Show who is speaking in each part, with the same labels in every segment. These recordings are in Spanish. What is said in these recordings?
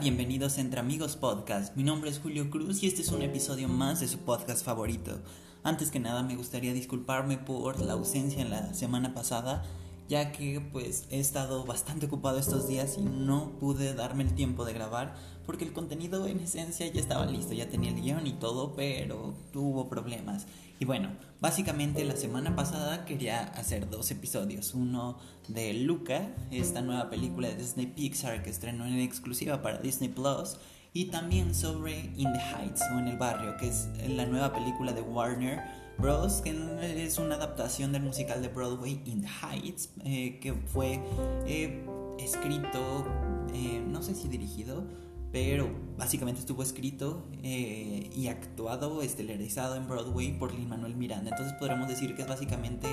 Speaker 1: bienvenidos a Entre Amigos Podcast. Mi nombre es Julio Cruz y este es un episodio más de su podcast favorito. Antes que nada me gustaría disculparme por la ausencia en la semana pasada, ya que pues he estado bastante ocupado estos días y no pude darme el tiempo de grabar porque el contenido en esencia ya estaba listo, ya tenía el guion y todo, pero tuvo problemas. Y bueno, básicamente la semana pasada quería hacer dos episodios. Uno de Luca, esta nueva película de Disney Pixar que estrenó en exclusiva para Disney Plus. Y también sobre In the Heights o En el Barrio, que es la nueva película de Warner Bros. que es una adaptación del musical de Broadway In the Heights, eh, que fue eh, escrito, eh, no sé si dirigido, pero básicamente estuvo escrito y actuado, estelarizado en Broadway por Lin Manuel Miranda. Entonces podríamos decir que es básicamente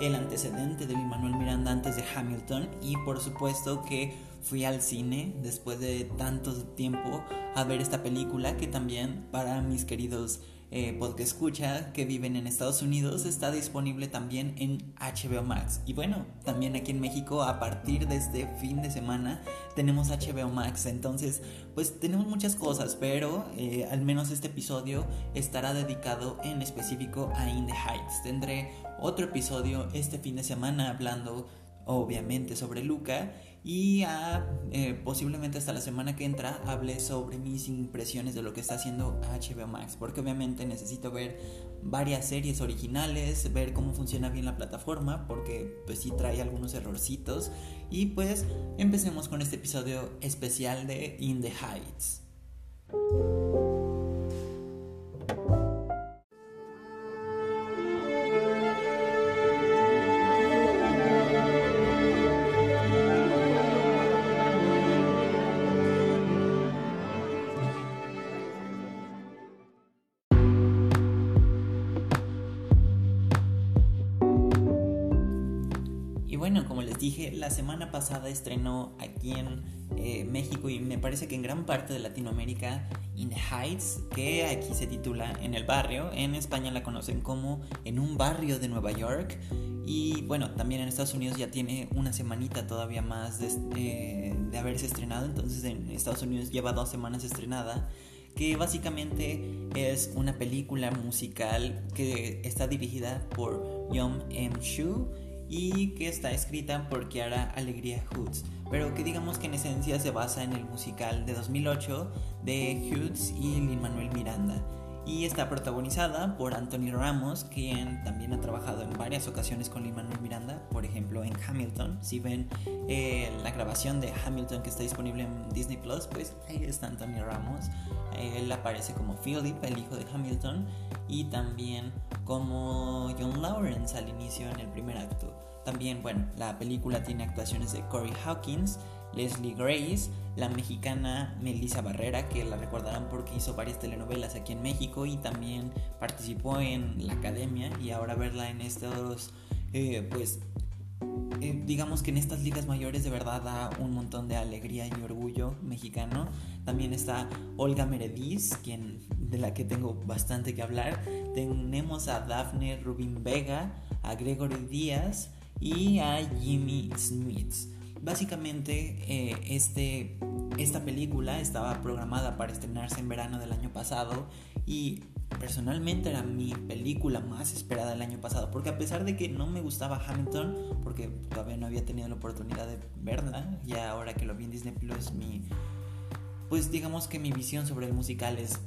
Speaker 1: el antecedente de Lin Manuel Miranda antes de Hamilton. Y por supuesto que fui al cine después de tanto tiempo a ver esta película que también para mis queridos eh, podcast escucha que viven en Estados Unidos está disponible también en HBO Max. Y bueno, también aquí en México a partir de este fin de semana tenemos HBO Max. Entonces, pues tenemos muchas cosas, pero eh, al menos este episodio estará dedicado en específico a In the Heights. Tendré otro episodio este fin de semana hablando obviamente sobre Luca y a, eh, posiblemente hasta la semana que entra hable sobre mis impresiones de lo que está haciendo HBO Max, porque obviamente necesito ver varias series originales, ver cómo funciona bien la plataforma, porque pues sí trae algunos errorcitos y pues empecemos con este episodio especial de In the Heights. Dije, la semana pasada estrenó aquí en eh, México y me parece que en gran parte de Latinoamérica In the Heights, que aquí se titula En el barrio. En España la conocen como En un barrio de Nueva York. Y bueno, también en Estados Unidos ya tiene una semanita todavía más de, eh, de haberse estrenado. Entonces en Estados Unidos lleva dos semanas estrenada que básicamente es una película musical que está dirigida por Yom M. Shu y que está escrita por Kiara Alegría Hoods, pero que digamos que en esencia se basa en el musical de 2008 de Hoods y Lin Manuel Miranda. Y está protagonizada por Anthony Ramos, quien también ha trabajado en varias ocasiones con Lin Manuel Miranda, por ejemplo en Hamilton. Si ven eh, la grabación de Hamilton que está disponible en Disney Plus, pues ahí está Anthony Ramos. Él aparece como Philip, el hijo de Hamilton, y también como John Lawrence al inicio en el primer acto. También, bueno, la película tiene actuaciones de Corey Hawkins, Leslie Grace, la mexicana Melissa Barrera, que la recordarán porque hizo varias telenovelas aquí en México y también participó en la academia y ahora verla en estos, eh, pues, eh, digamos que en estas ligas mayores de verdad da un montón de alegría y orgullo mexicano. También está Olga Merediz, quien, de la que tengo bastante que hablar. Tenemos a Daphne Rubin Vega, a Gregory Díaz y a Jimmy Smith. Básicamente, eh, este, esta película estaba programada para estrenarse en verano del año pasado y personalmente era mi película más esperada del año pasado, porque a pesar de que no me gustaba Hamilton, porque todavía no había tenido la oportunidad de verla, ya ahora que lo vi en Disney Plus, mi, pues digamos que mi visión sobre el musical es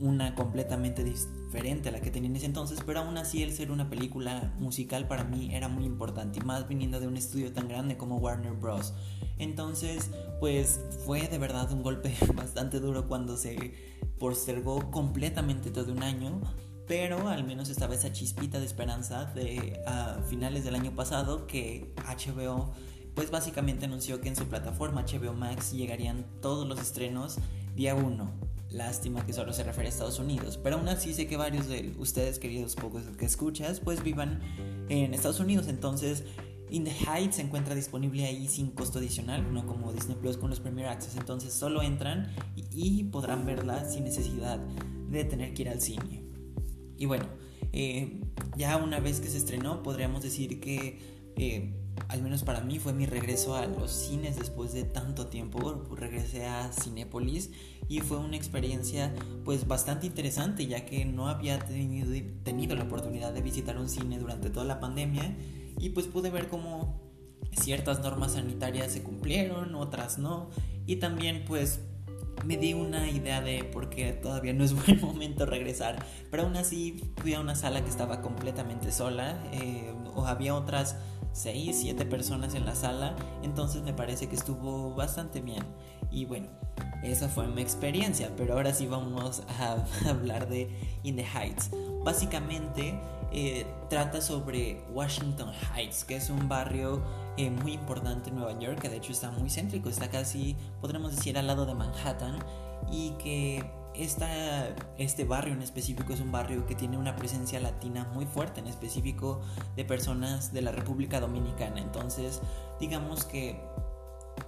Speaker 1: una completamente diferente a la que tenía en ese entonces, pero aún así el ser una película musical para mí era muy importante, y más viniendo de un estudio tan grande como Warner Bros. Entonces, pues fue de verdad un golpe bastante duro cuando se postergó completamente todo un año, pero al menos estaba esa chispita de esperanza de finales del año pasado que HBO pues básicamente anunció que en su plataforma HBO Max llegarían todos los estrenos día 1 Lástima que solo se refiere a Estados Unidos, pero aún así sé que varios de ustedes, queridos pocos que escuchas, pues vivan en Estados Unidos. Entonces, In the Heights se encuentra disponible ahí sin costo adicional, no como Disney Plus con los Premier Access. Entonces, solo entran y, podrán verla sin necesidad de tener que ir al cine. Y bueno, eh, ya una vez que se estrenó, podríamos decir que. Eh, al menos para mí fue mi regreso a los cines después de tanto tiempo. Regresé a Cinépolis y fue una experiencia pues bastante interesante ya que no había tenido, tenido la oportunidad de visitar un cine durante toda la pandemia y pues pude ver cómo ciertas normas sanitarias se cumplieron, otras no y también pues me di una idea de por qué todavía no es buen momento regresar. Pero aún así fui a una sala que estaba completamente sola. Eh, o había otras 6, 7 personas en la sala. Entonces me parece que estuvo bastante bien. Y bueno, esa fue mi experiencia. Pero ahora sí vamos a hablar de In the Heights. Básicamente eh, trata sobre Washington Heights, que es un barrio eh, muy importante en Nueva York, que de hecho está muy céntrico, está casi, podríamos decir, al lado de Manhattan, y que esta, este barrio en específico es un barrio que tiene una presencia latina muy fuerte, en específico de personas de la República Dominicana. Entonces, digamos que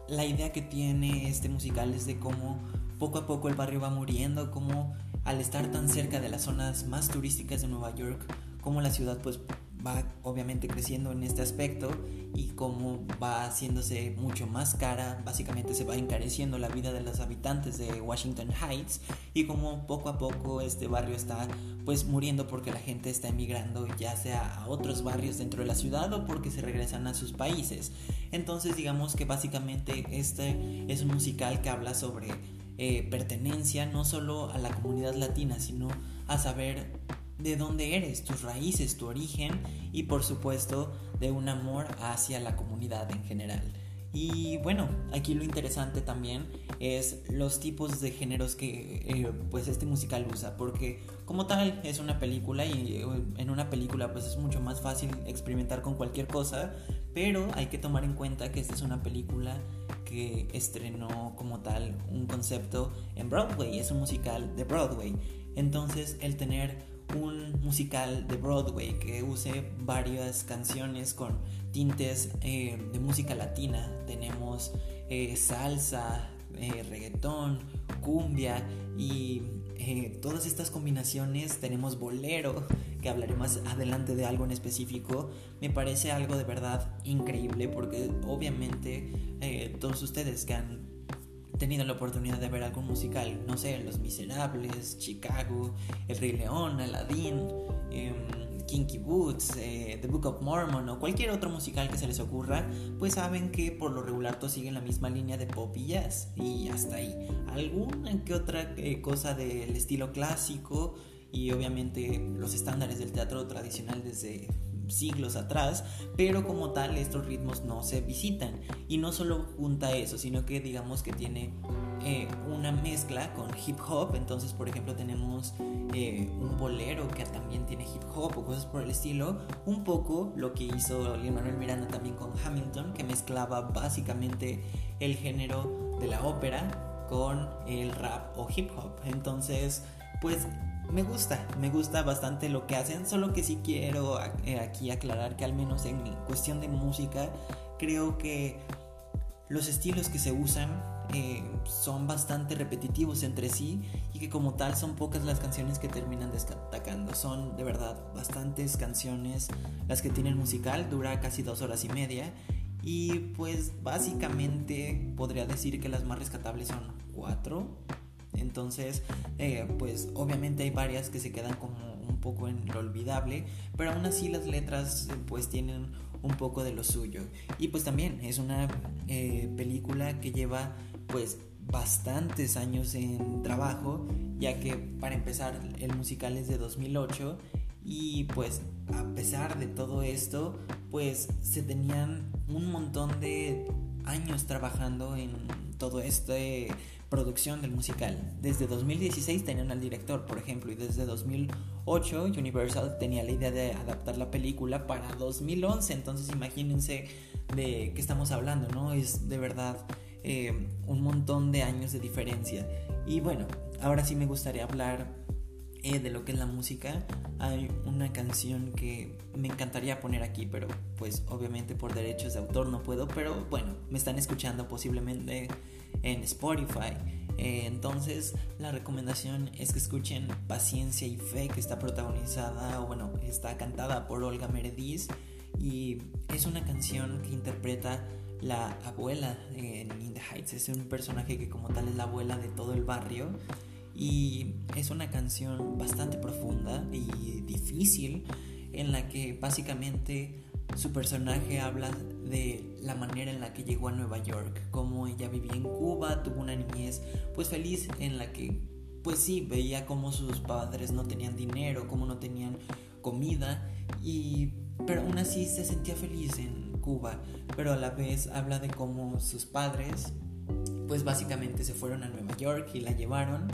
Speaker 1: la idea que tiene este musical es de cómo poco a poco el barrio va muriendo, cómo al estar tan cerca de las zonas más turísticas de Nueva York, cómo la ciudad pues va obviamente creciendo en este aspecto y como va haciéndose mucho más cara, básicamente se va encareciendo la vida de los habitantes de Washington Heights y como poco a poco este barrio está pues muriendo porque la gente está emigrando ya sea a otros barrios dentro de la ciudad o porque se regresan a sus países. Entonces digamos que básicamente este es un musical que habla sobre eh, pertenencia no solo a la comunidad latina, sino a saber de dónde eres, tus raíces, tu origen y por supuesto de un amor hacia la comunidad en general. Y bueno, aquí lo interesante también es los tipos de géneros que eh, pues este musical usa, porque como tal es una película y eh, en una película pues es mucho más fácil experimentar con cualquier cosa, pero hay que tomar en cuenta que esta es una película que estrenó como tal un concepto en Broadway, es un musical de Broadway. Entonces el tener un musical de Broadway que use varias canciones con tintes eh, de música latina. Tenemos eh, salsa, eh, reggaetón, cumbia y todas estas combinaciones. Tenemos bolero, que hablaré más adelante de algo en específico. Me parece algo de verdad increíble porque obviamente todos ustedes que han tenido la oportunidad de ver algún musical, no sé, Los Miserables, Chicago, El Rey León, Aladdin, em, Kinky Boots, eh, The Book of Mormon o cualquier otro musical que se les ocurra, pues saben que por lo regular todos siguen la misma línea de pop y jazz y hasta ahí. Alguna que otra eh, cosa del estilo clásico y obviamente los estándares del teatro tradicional desde siglos atrás, pero como tal estos ritmos no se visitan. Y no solo junta eso, sino que digamos que tiene eh, una mezcla con hip hop. Entonces, por ejemplo, tenemos eh, un bolero que también tiene hip hop o cosas por el estilo. Un poco lo que hizo Lin Manuel Miranda también con Hamilton, que mezclaba básicamente el género de la ópera con el rap o hip hop. Entonces, pues me gusta, me gusta bastante lo que hacen, solo que sí quiero eh, aquí aclarar que al menos en cuestión de música creo que los estilos que se usan eh, son bastante repetitivos entre sí y que como tal son pocas las canciones que terminan destacando. Son de verdad bastantes canciones las que tienen musical, dura casi dos horas y media y pues básicamente podría decir que las más rescatables son cuatro entonces, eh, pues obviamente hay varias que se quedan como un poco en lo olvidable, pero aún así las letras pues tienen un poco de lo suyo. Y pues también es una eh, película que lleva pues bastantes años en trabajo, ya que para empezar el musical es de 2008 y pues a pesar de todo esto, pues se tenían un montón de años trabajando en todo este producción del musical. Desde 2016 tenían al director, por ejemplo, y desde 2008 Universal tenía la idea de adaptar la película para 2011. Entonces imagínense de qué estamos hablando, ¿no? Es de verdad eh, un montón de años de diferencia. Y bueno, ahora sí me gustaría hablar eh, de lo que es la música. Hay una canción que me encantaría poner aquí, pero pues obviamente por derechos de autor no puedo. Pero bueno, me están escuchando posiblemente en Spotify. Eh, entonces la recomendación es que escuchen Paciencia y Fe que está protagonizada, o bueno, está cantada por Olga Merediz y es una canción que interpreta la abuela en In the Heights. Es un personaje que como tal es la abuela de todo el barrio y es una canción bastante profunda y difícil en la que básicamente su personaje habla de la manera en la que llegó a Nueva York, cómo ella vivía en Cuba, tuvo una niñez pues feliz en la que pues sí, veía cómo sus padres no tenían dinero, cómo no tenían comida y pero aún así se sentía feliz en Cuba, pero a la vez habla de cómo sus padres pues básicamente se fueron a Nueva York y la llevaron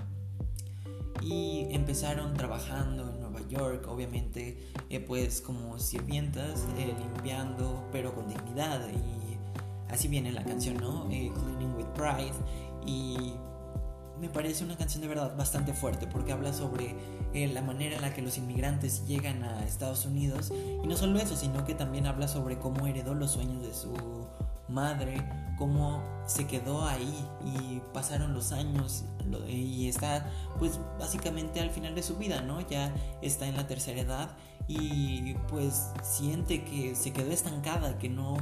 Speaker 1: y empezaron trabajando en Obviamente eh, pues como sirvientas, eh, limpiando, pero con dignidad. Y así viene la canción, ¿no? Eh, Cleaning with Pride. Y me parece una canción de verdad bastante fuerte porque habla sobre la manera en la que los inmigrantes llegan a Estados Unidos. Y no solo eso, sino que también habla sobre cómo heredó los sueños de su madre, cómo se quedó ahí y pasaron los años y está pues básicamente al final de su vida, ¿no? Ya está en la tercera edad y pues siente que se quedó estancada, que no...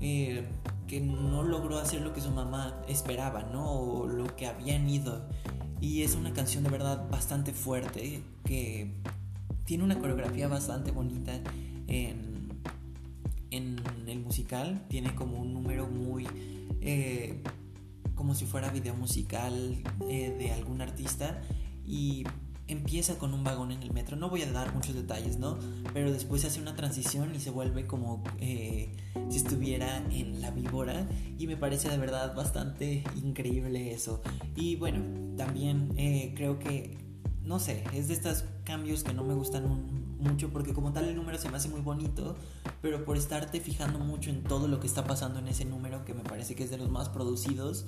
Speaker 1: Eh, que no logró hacer lo que su mamá esperaba, ¿no? O lo que habían ido. Y es una canción de verdad bastante fuerte, que tiene una coreografía bastante bonita en, en el musical. Tiene como un número muy... Eh, como si fuera video musical eh, de algún artista. Y empieza con un vagón en el metro. No voy a dar muchos detalles, ¿no? Pero después hace una transición y se vuelve como eh, si estuviera en la víbora. Y me parece de verdad bastante increíble eso. Y bueno, también eh, creo que, no sé, es de estos cambios que no me gustan mucho porque como tal el número se me hace muy bonito. Pero por estarte fijando mucho en todo lo que está pasando en ese número, que me parece que es de los más producidos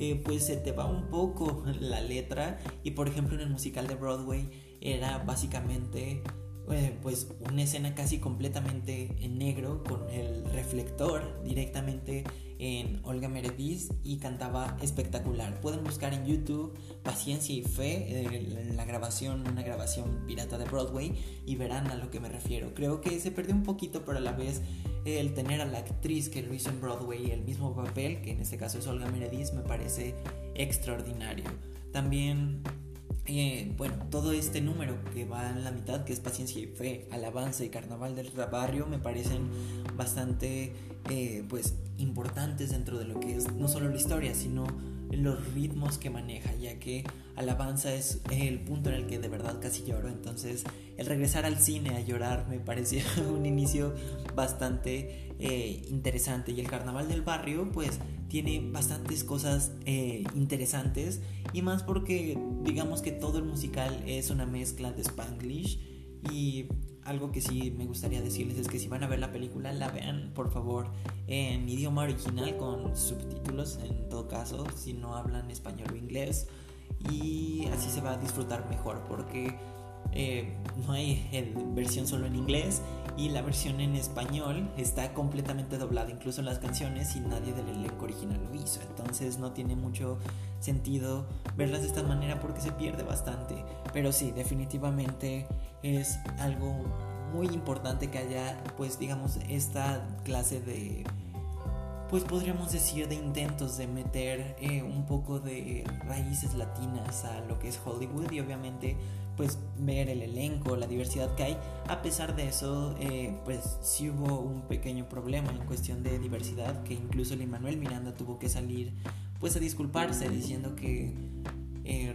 Speaker 1: eh, pues se te va un poco la letra y por ejemplo en el musical de Broadway era básicamente eh, pues una escena casi completamente en negro con el reflector directamente en Olga Meredith y cantaba espectacular. Pueden buscar en YouTube Paciencia y Fe, en la grabación, una grabación pirata de Broadway y verán a lo que me refiero. Creo que se perdió un poquito, pero a la vez el tener a la actriz que lo hizo en Broadway el mismo papel, que en este caso es Olga Meredith, me parece extraordinario. También eh, bueno, todo este número que va en la mitad, que es Paciencia y Fe, Alabanza y Carnaval del Barrio, me parecen bastante eh, pues importantes dentro de lo que es no solo la historia, sino los ritmos que maneja, ya que Alabanza es el punto en el que de verdad casi lloro, entonces el regresar al cine a llorar me pareció un inicio bastante eh, interesante. Y el Carnaval del Barrio pues tiene bastantes cosas eh, interesantes y más porque digamos que todo el musical es una mezcla de spanglish y algo que sí me gustaría decirles es que si van a ver la película la vean por favor en idioma original con subtítulos en todo caso si no hablan español o inglés y así se va a disfrutar mejor porque eh, no hay versión solo en inglés y la versión en español está completamente doblada, incluso las canciones, y nadie del elenco original lo hizo. Entonces no tiene mucho sentido verlas de esta manera porque se pierde bastante. Pero sí, definitivamente es algo muy importante que haya, pues digamos, esta clase de pues podríamos decir de intentos de meter eh, un poco de raíces latinas a lo que es Hollywood y obviamente pues ver el elenco, la diversidad que hay. A pesar de eso, eh, pues sí hubo un pequeño problema en cuestión de diversidad que incluso el Manuel Miranda tuvo que salir pues a disculparse diciendo que eh,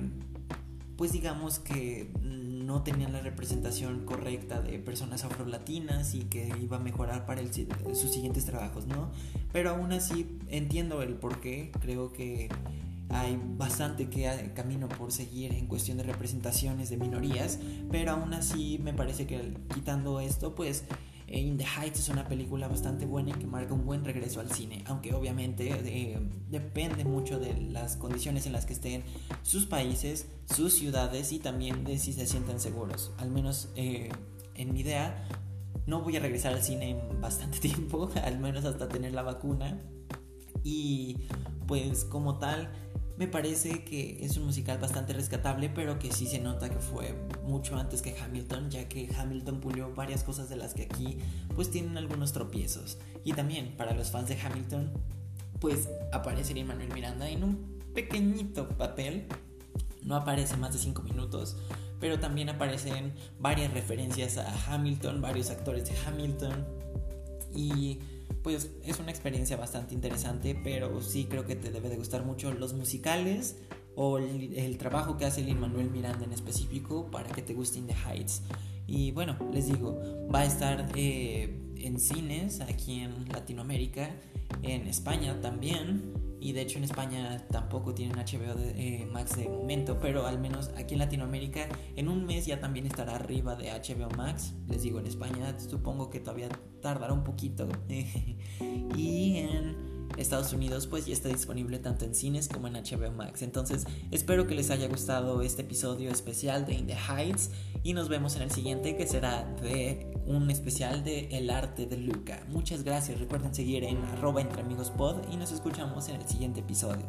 Speaker 1: pues digamos que no tenían la representación correcta de personas afrolatinas y que iba a mejorar para sus siguientes trabajos, ¿no? Pero aún así entiendo el por qué, creo que hay bastante que camino por seguir en cuestión de representaciones de minorías, pero aún así me parece que quitando esto, pues eh, In the Heights es una película bastante buena y que marca un buen regreso al cine, aunque obviamente eh, depende mucho de las condiciones en las que estén sus países, sus ciudades y también de si se sienten seguros. Al menos eh, en mi idea, no voy a regresar al cine en bastante tiempo, al menos hasta tener la vacuna. Y pues como tal, me parece que es un musical bastante rescatable, pero que sí se nota que fue mucho antes que Hamilton, ya que Hamilton pulió varias cosas de las que aquí pues tienen algunos tropiezos. Y también para los fans de Hamilton, pues aparece Manuel Miranda en un pequeñito papel, no aparece más de 5 minutos, pero también aparecen varias referencias a Hamilton, varios actores de Hamilton y pues es una experiencia bastante interesante, pero sí creo que te debe de gustar mucho los musicales o el, trabajo que hace Lin Manuel Miranda en específico para que te guste the Heights. Y bueno, les digo, va a estar eh, en cines aquí en Latinoamérica, en España también. Y de hecho en España tampoco tienen HBO de, eh, Max de momento, pero al menos aquí en Latinoamérica en un mes ya también estará arriba de HBO Max. Les digo, en España supongo que todavía tardará un poquito. y Estados Unidos pues ya está disponible tanto en cines como en HBO Max. Entonces espero que les haya gustado este episodio especial de In the Heights y nos vemos en el siguiente que será de un especial de El arte de Luca. Muchas gracias, recuerden seguir en arroba entre amigos pod y nos escuchamos en el siguiente episodio.